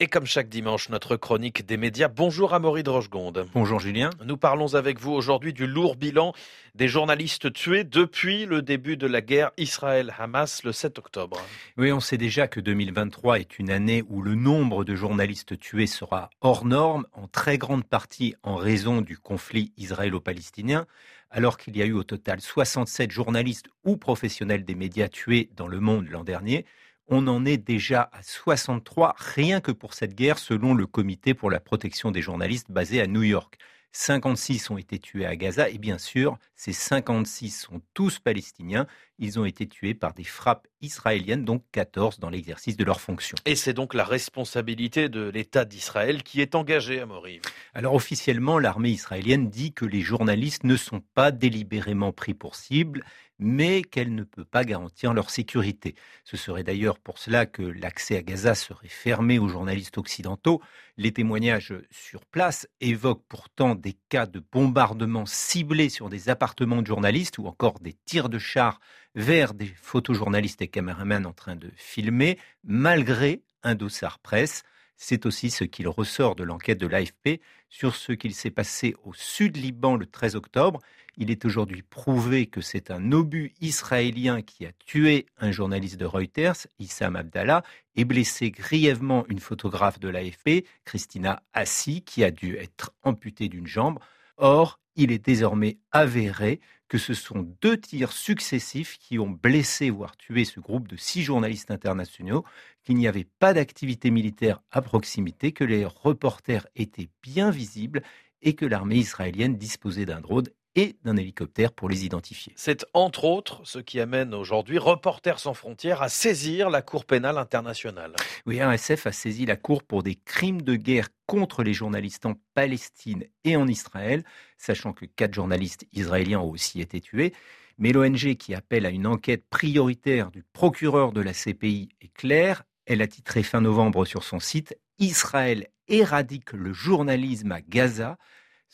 Et comme chaque dimanche, notre chronique des médias. Bonjour Amaury Drochegonde. Bonjour Julien. Nous parlons avec vous aujourd'hui du lourd bilan des journalistes tués depuis le début de la guerre Israël-Hamas le 7 octobre. Oui, on sait déjà que 2023 est une année où le nombre de journalistes tués sera hors norme, en très grande partie en raison du conflit israélo-palestinien, alors qu'il y a eu au total 67 journalistes ou professionnels des médias tués dans le monde l'an dernier. On en est déjà à 63 rien que pour cette guerre selon le comité pour la protection des journalistes basé à New York. 56 ont été tués à Gaza et bien sûr, ces 56 sont tous palestiniens. Ils ont été tués par des frappes israéliennes, donc 14 dans l'exercice de leurs fonctions. Et c'est donc la responsabilité de l'État d'Israël qui est engagée à Moriv. Alors officiellement, l'armée israélienne dit que les journalistes ne sont pas délibérément pris pour cible mais qu'elle ne peut pas garantir leur sécurité. Ce serait d'ailleurs pour cela que l'accès à Gaza serait fermé aux journalistes occidentaux. Les témoignages sur place évoquent pourtant des cas de bombardements ciblés sur des appartements de journalistes ou encore des tirs de chars vers des photojournalistes et caméramans en train de filmer, malgré un dossard presse. C'est aussi ce qu'il ressort de l'enquête de l'AFP sur ce qu'il s'est passé au sud Liban le 13 octobre. Il est aujourd'hui prouvé que c'est un obus israélien qui a tué un journaliste de Reuters, Issam Abdallah, et blessé grièvement une photographe de l'AFP, Christina Assi, qui a dû être amputée d'une jambe. Or, il est désormais avéré que ce sont deux tirs successifs qui ont blessé, voire tué ce groupe de six journalistes internationaux, qu'il n'y avait pas d'activité militaire à proximité, que les reporters étaient bien visibles et que l'armée israélienne disposait d'un drone et d'un hélicoptère pour les identifier. C'est entre autres ce qui amène aujourd'hui Reporters sans frontières à saisir la Cour pénale internationale. Oui, RSF a saisi la Cour pour des crimes de guerre contre les journalistes en Palestine et en Israël, sachant que quatre journalistes israéliens ont aussi été tués. Mais l'ONG qui appelle à une enquête prioritaire du procureur de la CPI est claire. Elle a titré fin novembre sur son site Israël éradique le journalisme à Gaza.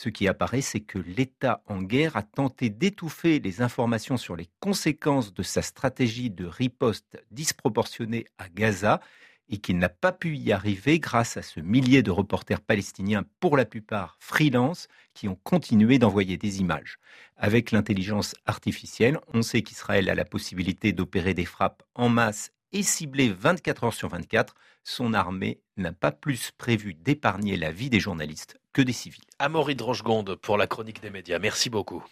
Ce qui apparaît, c'est que l'État en guerre a tenté d'étouffer les informations sur les conséquences de sa stratégie de riposte disproportionnée à Gaza et qu'il n'a pas pu y arriver grâce à ce millier de reporters palestiniens, pour la plupart freelance, qui ont continué d'envoyer des images. Avec l'intelligence artificielle, on sait qu'Israël a la possibilité d'opérer des frappes en masse et ciblées 24 heures sur 24. Son armée n'a pas plus prévu d'épargner la vie des journalistes que des civils. Amaury Drochegonde pour la chronique des médias. Merci beaucoup.